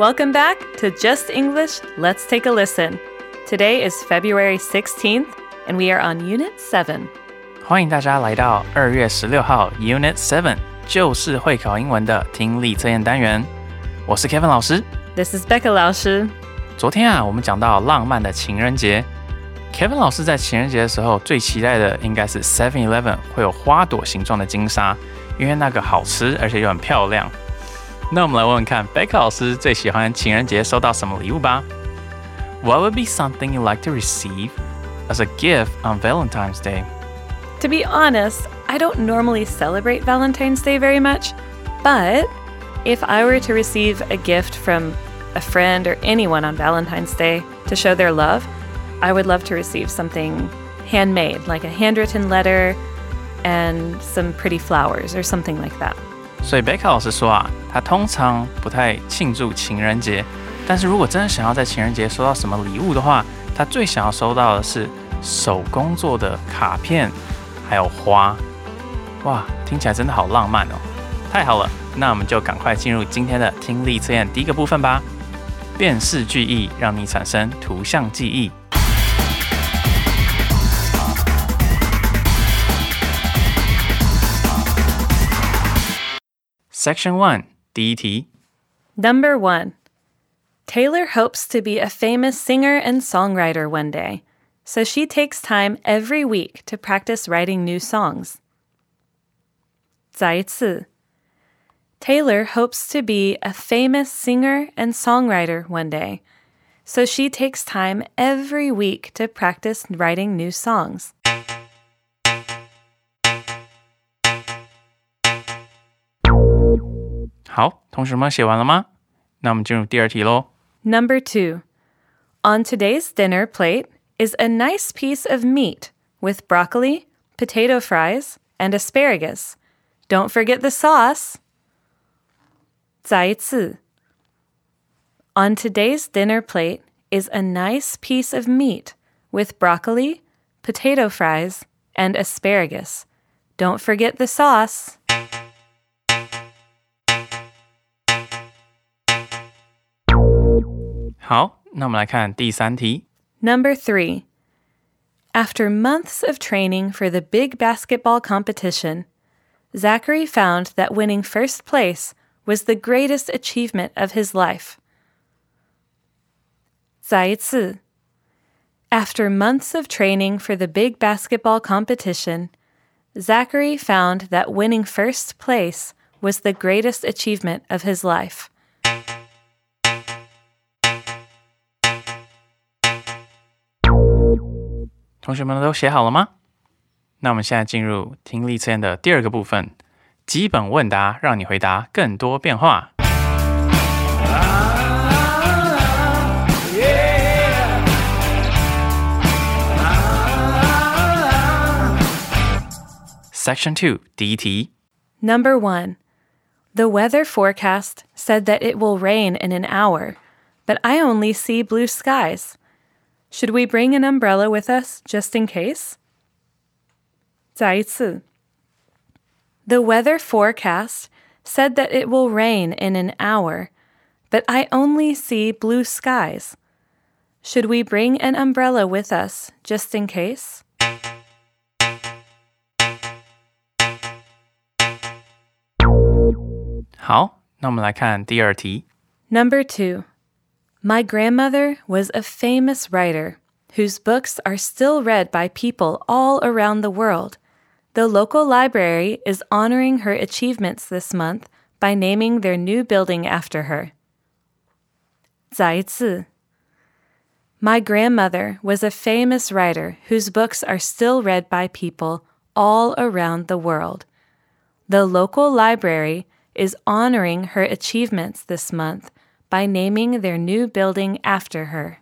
Welcome back to Just English. Let's take a listen. Today is February 16th, and we are on Unit 7. 欢迎大家来到二月十六号 Unit Seven，就是会考英文的听力测验单元。我是 Kevin 老师。 This is Becca 老师。昨天啊，我们讲到浪漫的情人节。Kevin 老师在情人节的时候最期待的应该是 Seven Eleven 会有花朵形状的金沙，因为那个好吃，而且又很漂亮。 那我们来问问看，Becca 老师最喜欢情人节收到什么礼物吧？What would be something you like to receive as a gift on Valentine's Day? To be honest, I don't normally celebrate Valentine's Day very much, but if I were to receive a gift from a friend or anyone on Valentine's Day to show their love, I would love to receive something handmade, like a handwritten letter and some pretty flowers or something like that. 所以贝卡老师说啊，他通常不太庆祝情人节，但是如果真的想要在情人节收到什么礼物的话，他最想要收到的是手工做的卡片，还有花。哇，听起来真的好浪漫哦！太好了，那我们就赶快进入今天的听力测验第一个部分吧。辨识句意，让你产生图像记忆。Section One 第一题。 Number one Taylor hopes to be a famous singer and songwriter one day, so she takes time every week to practice writing new songs. 再一次 Taylor hopes to be a famous singer and songwriter one day, so she takes time every week to practice writing new songs. 好，同学们写完了吗？那我们进入第二题喽。 Number two. On today's dinner plate is a nice piece of meat with broccoli, potato fries, and asparagus. Don't forget the sauce. 再一次. On today's dinner plate is a nice piece of meat with broccoli, potato fries, and asparagus. Don't forget the sauce. 好，那我们来看第三题。 Number three. After months of training for the big basketball competition, Zachary found that winning first place was the greatest achievement of his life. 再一次. After months of training for the big basketball competition, Zachary found that winning first place was the greatest achievement of his life. 同学们都写好了吗？那我们现在进入听力测验的第二个部分，基本问答，让你回答更多变化。Section Two 第一题， Number one, the weather forecast said that it will rain in an hour, but I only see blue skies. Should we bring an umbrella with us just in case? 再一次. The weather forecast said that it will rain in an hour, but I only see blue skies. Should we bring an umbrella with us just in case? 好，那我们来看第二题。 Number two, My grandmother was a famous writer whose books are still read by people all around the world. The local library is honoring her achievements this month by naming their new building after her. 再次. My grandmother was a famous writer whose books are still read by people all around the world. The local library is honoring her achievements this month by naming their new building after her.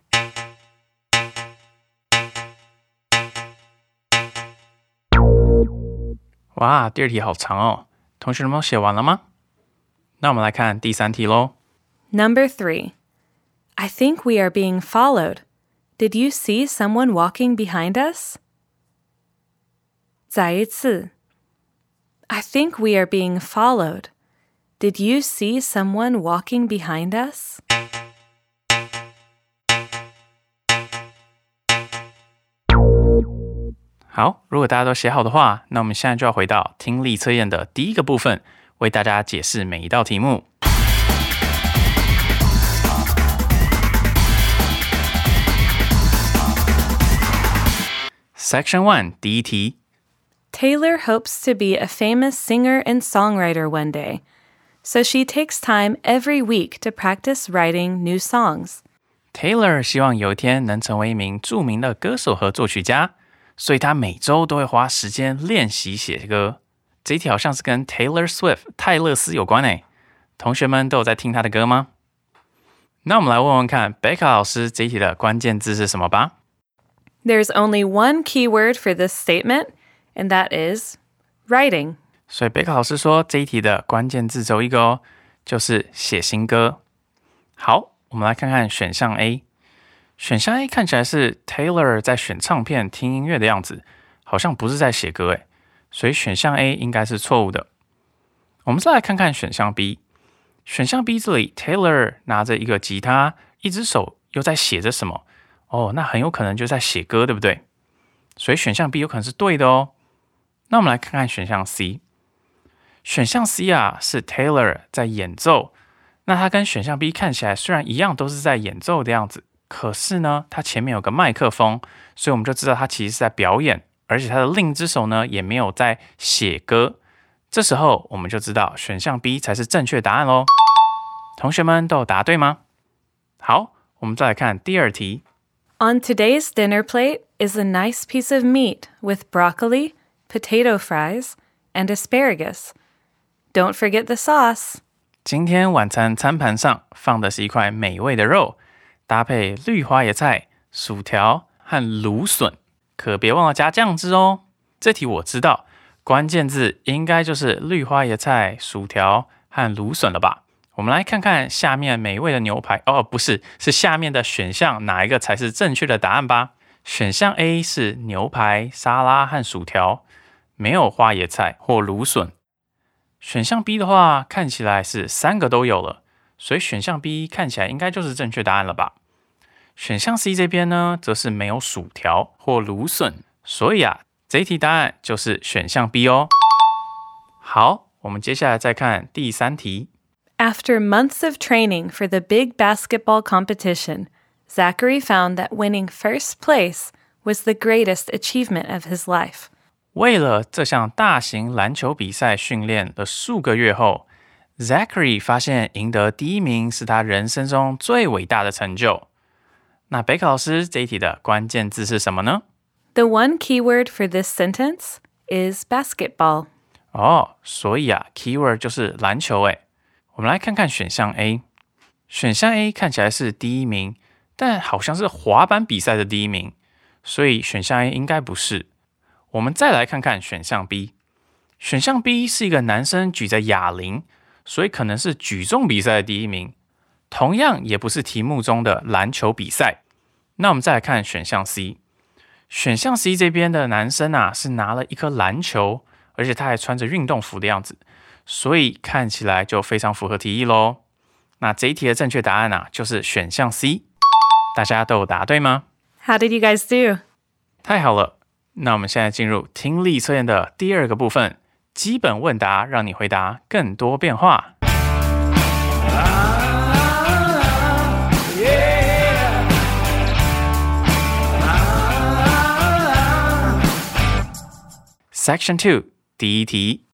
哇，第二题好长哦，同学们都写完了吗？那我们来看第三题喽。 Number three. I think we are being followed. Did you see someone walking behind us? 再一次. I think we are being followed. Did you see someone walking behind us? 好，如果大家都写好的话，那我们现在就要回到听力测验的第一个部分，为大家解释每一道题目。Section One 第一题， Taylor hopes to be a famous singer and songwriter one day, so she takes time every week to practice writing new songs. Taylor 希望有一天能成为一名着名的歌手和作曲家，所以他每周都会花时间练习写歌。这一题好像是跟 Taylor Swift 泰勒斯有关诶，同学们都有在听他的歌吗？那我们来问问看贝卡老师这一题的关键字是什么吧。 There's only one key word for this statement, and that is writing. 所以贝卡老师说这一题的关键字只有一个哦，就是写新歌。好，我们来看看选项 A。选项 A 看起来是 Taylor 在选唱片、听音乐的样子，好像不是在写歌诶，所以选项 A 应该是错误的。我们再来看看选项 B。选项 B 这里，Taylor 拿着一个吉他，一只手又在写着什么？哦，那很有可能就在写歌，对不对？所以选项 B 有可能是对的哦。那我们来看看选项 C。选项 C 啊是 Taylor 在演奏，那它跟选项 B 看起来虽然一样都是在演奏的样子，可是呢，它前面有个麦克风，所以我们就知道它其实是在表演，而且它的另一只手呢也没有在写歌。这时候我们就知道选项 B 才是正确答案喽。同学们都有答对吗？好，我们再来看第二题。 On today's dinner plate is a nice piece of meat with broccoli, potato fries, and asparagus. Don't forget the sauce. 今天晚餐餐盘上放的是一块美味的肉，搭配绿花椰菜、薯条和芦笋，可别忘了加酱汁哦。这题我知道，关键字应该就是绿花椰菜、薯条和芦笋了吧？我们来看看下面美味的牛排哦，不是，是下面的选项哪一个才是正确的答案吧？选项 A 是牛排、沙拉和薯条，没有花椰菜或芦笋。选项 B 的话，看起来是三个都有了，所以选项 B 看起来应该就是正确答案了吧？选项 C 这边呢，则是没有薯条或芦笋，所以啊，这一题答案就是选项 B 哦。好，我们接下来再看第三题。 After months of training for the big basketball competition, Zachary found that winning first place was the greatest achievement of his life. 为了这项大型篮球比赛训练了数个月后，Zachary 发现赢得第一名是他人生中最伟大的成就。那贝克老师这一题的关键字是什么呢？The one key word for this sentence is basketball. 哦，所以啊，keyword 就是篮球诶。我们来看看选项 A，选项 A 看起来是第一名，但好像是滑板比赛的第一名，所以选项 A 应该不是。我们再来看看选项 B，选项 B 是一个男生举着哑铃，所以可能是举重比赛的第一名，同样也不是题目中的篮球比赛。那我们再来看选项 C，选项 C 这边的男生啊是拿了一颗篮球。而且他还穿着运动服的样子，所以看起来就非常符合题意喽。那这一题的正确答案啊，就是选项 C。大家都有答对吗？How did you guys do? 太好了！那我们现在进入听力测验的第二个部分——基本问答，让你回答更多变化。 Section Two 第一题。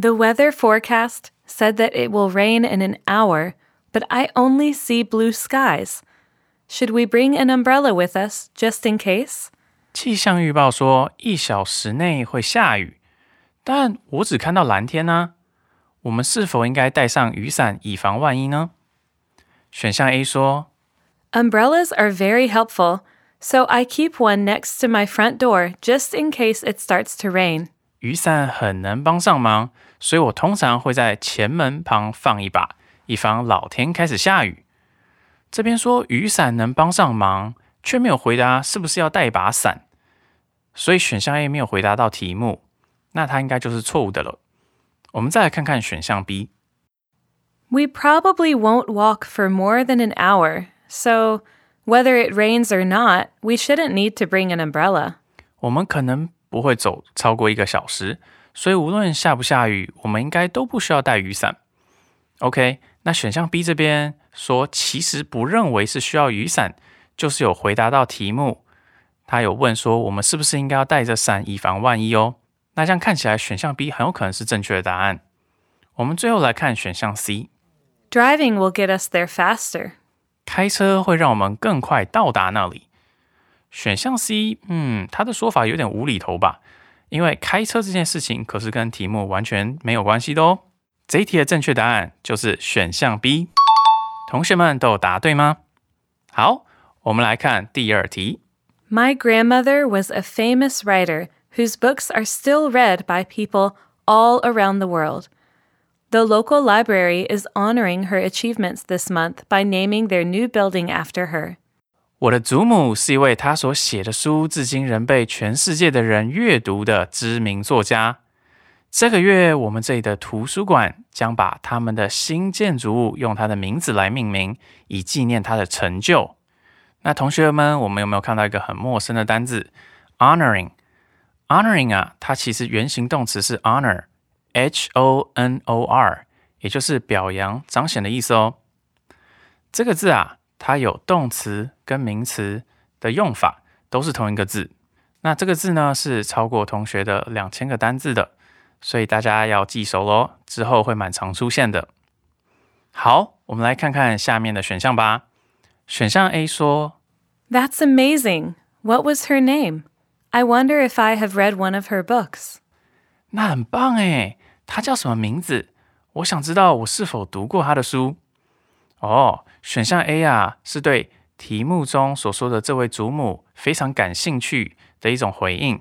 The weather forecast said that it will rain in an hour, but I only see blue skies. Should we bring an umbrella with us just in case? 气象预报说一小时内会下雨，但我只看到蓝天呢、我们是否应该带上雨伞以防万一呢？选项 A 说 Umbrellas are very helpful, so I keep one next to my front door just in case it starts to rain. 雨伞很能帮上忙，所以我通常会在前门旁放一把，以防老天开始下雨。这边说雨伞能帮上忙，却没有回答是不是要带一把伞，所以选项 A 没有回答到题目，那它应该就是错误的了。我们再来看看选项 B。We probably won't walk for more than an hour, so whether it rains or not, we shouldn't need to bring an umbrella. 我们可能不会走超过一个小时，所以无论下不下雨，我们应该都不需要带雨伞。OK，那选项 B 这边说其实不认为是需要雨伞，就是有回答到题目，他有问说我们是不是应该要带着伞以防万一哦。那这样看起来选项 B 很有可能是正确的答案。我们最后来看选项 C，Driving will get us there faster. 开车会让我们更快到达那里。选项 C，嗯，他的说法有点无厘头吧？因为开车这件事情可是跟题目完全没有关系的哦。这一题的正确答案就是选项 B。同学们都有答对吗？好，我们来看第二题。 My grandmother was a famous writer whose books are still read by people all around the world. The local library is honoring her achievements this month by naming their new building after her. 我的祖母是一位她所写的书至今仍被全世界的人阅读的知名作家。这个月，我们这里的图书馆将把他们的新建筑物用她的名字来命名，以纪念她的成就。 那同学们，我们有没有看到一个很陌生的单字？honoring，honoring 啊，它其实原形动词是 honor，h o n o r，也就是表扬、彰显的意思哦。这个字啊，它有动词跟名词的用法，都是同一个字。那这个字呢，是超过同学的两千个单字的，所以大家要记熟喽，之后会蛮常出现的。好，我们来看看下面的选项吧。选项 A 说 That's amazing. What was her name? I wonder if I have read one of her books. 那很棒诶，她叫什么名字？我想知道我是否读过她的书。哦，选项 A 啊，是对题目中所说的这位祖母非常感兴趣的一种回应，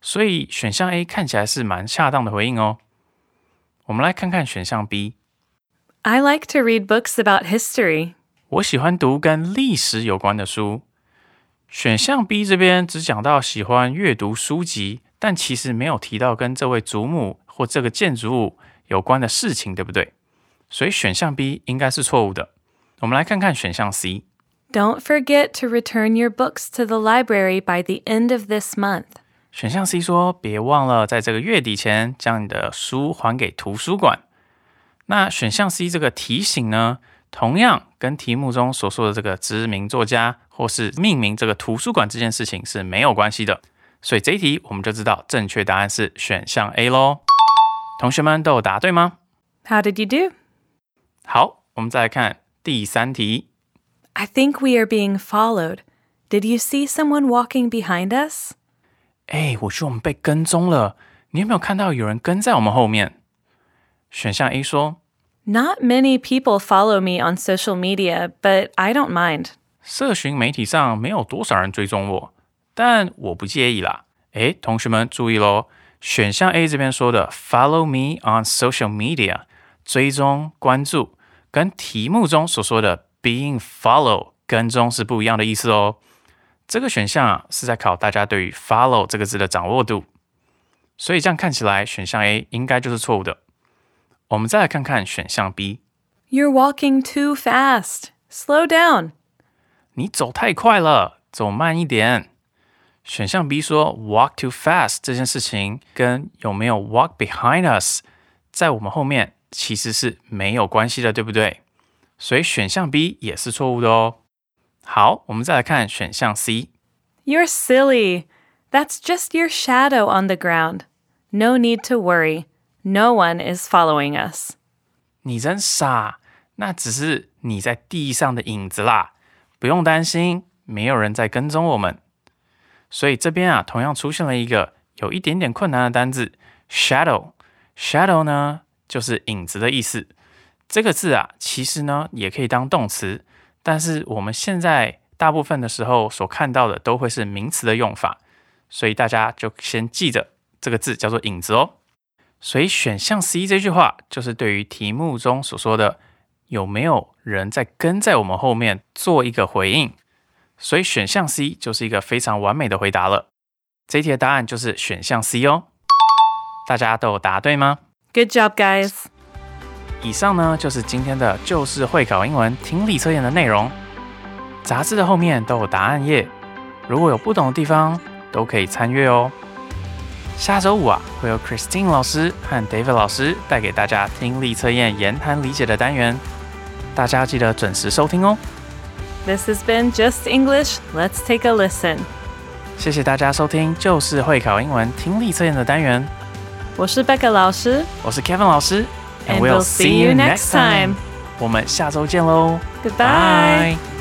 所以选项 A 看起来是蛮恰当的回应哦。我们来看看选项 B， I like to read books about history. 我喜欢读跟历史有关的书。 选项 B 这边只讲到喜欢阅读书籍，但其实没有提到跟这位祖母或这个建筑物有关的事情，对不对？所以选项 B 应该是错误的。我们来看看选项 C。Don't forget to return your books to the library by the end of this month. 选项 C 说：“别忘了在这个月底前将你的书还给图书馆。”那选项 C 这个提醒呢，同样跟题目中所说的这个知名作家或是命名这个图书馆这件事情是没有关系的。所以这一题我们就知道正确答案是选项 A 喽。同学们都有答对吗？ How did you do? 好，我们再来看第三题。 I think we are being followed. Did you see someone walking behind us? 哎，我觉得我们被跟踪了。你有没有看到有人跟在我们后面？选项 A 说： Not many people follow me on social media, but I don't mind. 社群媒体上没有多少人追踪我，但我不介意啦。诶，同学们注意喽，选项 A 这边说的 “follow me on social media”，追踪、关注，跟题目中所说的 “being follow” 跟踪是不一样的意思哦。这个选项啊是在考大家对于 “follow” 这个字的掌握度，所以这样看起来选项 A 应该就是错误的。我们再来看看选项 B。You're walking too fast. Slow down. 你走太快了，走慢一点。选项 B 说 walk too fast 这件事情跟有没有 walk behind us 在我们后面其实是没有关系的，对不对？所以选项 B 也是错误的哦。好，我们再来看选项 C。You're silly. That's just your shadow on the ground. No need to worry. No one is following us. 你真傻，那只是你在地上的影子啦，不用担心，没有人在跟踪我们。所以这边啊，同样出现了一个有一点点困难的单字 shadow。shadow 呢，就是影子的意思。这个字啊，其实呢也可以当动词，但是我们现在大部分的时候所看到的都会是名词的用法，所以大家就先记着这个字叫做影子哦。所以选项 C 这句话就是对于题目中所说的有没有人在跟在我们后面做一个回应，所以选项 C 就是一个非常完美的回答了。这一题的答案就是选项 C 哦。大家都有答对吗？Good job, guys. 以上呢就是今天的旧式会考英文听力测验的内容。杂志的后面都有答案页，如果有不懂的地方，都可以参阅哦。下周五啊，会有 Christine 老师和 David 老师带给大家听力测验言谈理解的单元，大家记得准时收听哦。This has been Just English. Let's take a listen. 谢谢大家收听就是会考英文听力测验的单元，我是 Becca 老师我是 Kevin 老师 And we'll see you next time. 我们下周见喽 Goodbye. Bye